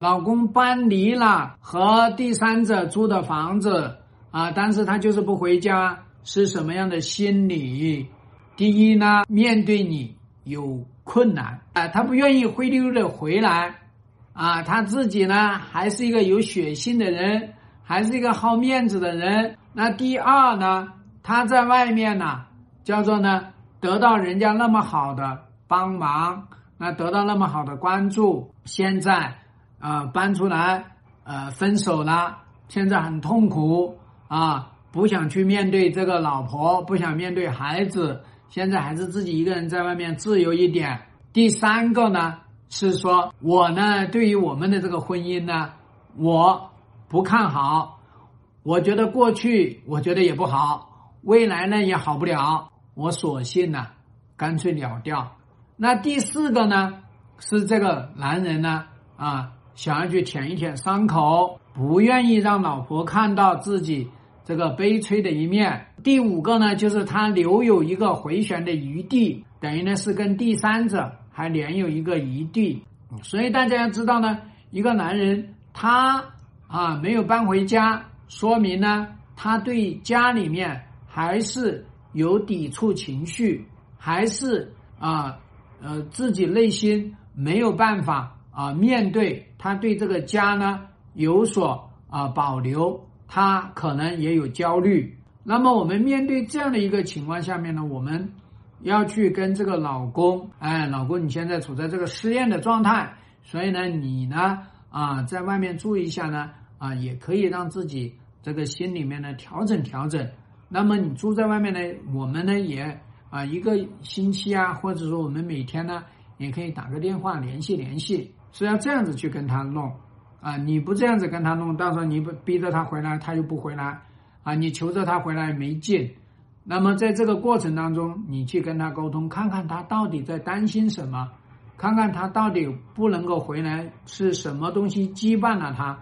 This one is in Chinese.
老公搬离了和第三者租的房子啊，但是他就是不回家，是什么样的心理？第一呢，面对你有困难啊，他不愿意灰溜溜的回来啊，他自己呢还是一个有血性的人，还是一个好面子的人。那第二呢，他在外面呢，叫做呢得到人家那么好的帮忙，那得到那么好的关注，现在啊搬出来呃分手了，现在很痛苦啊，不想去面对这个老婆，不想面对孩子。现在还是自己一个人在外面自由一点。第三个呢是说，我呢对于我们的这个婚姻呢，我不看好。我觉得过去我觉得也不好，未来呢也好不了。我索性呢干脆了掉。那第四个呢是这个男人呢啊想要去舔一舔伤口，不愿意让老婆看到自己。这个悲催的一面，第五个呢，就是他留有一个回旋的余地，等于呢是跟第三者还连有一个余地。所以大家要知道呢，一个男人他啊没有搬回家，说明呢他对家里面还是有抵触情绪，还是啊呃自己内心没有办法啊面对，他对这个家呢有所啊保留。他可能也有焦虑，那么我们面对这样的一个情况下面呢，我们要去跟这个老公，哎，老公，你现在处在这个失恋的状态，所以呢，你呢，啊，在外面住一下呢，啊，也可以让自己这个心里面呢调整调整。那么你住在外面呢，我们呢也啊一个星期啊，或者说我们每天呢，也可以打个电话联系联系，是要这样子去跟他弄。啊，你不这样子跟他弄，到时候你不逼着他回来，他又不回来，啊，你求着他回来没劲。那么在这个过程当中，你去跟他沟通，看看他到底在担心什么，看看他到底不能够回来是什么东西羁绊了他。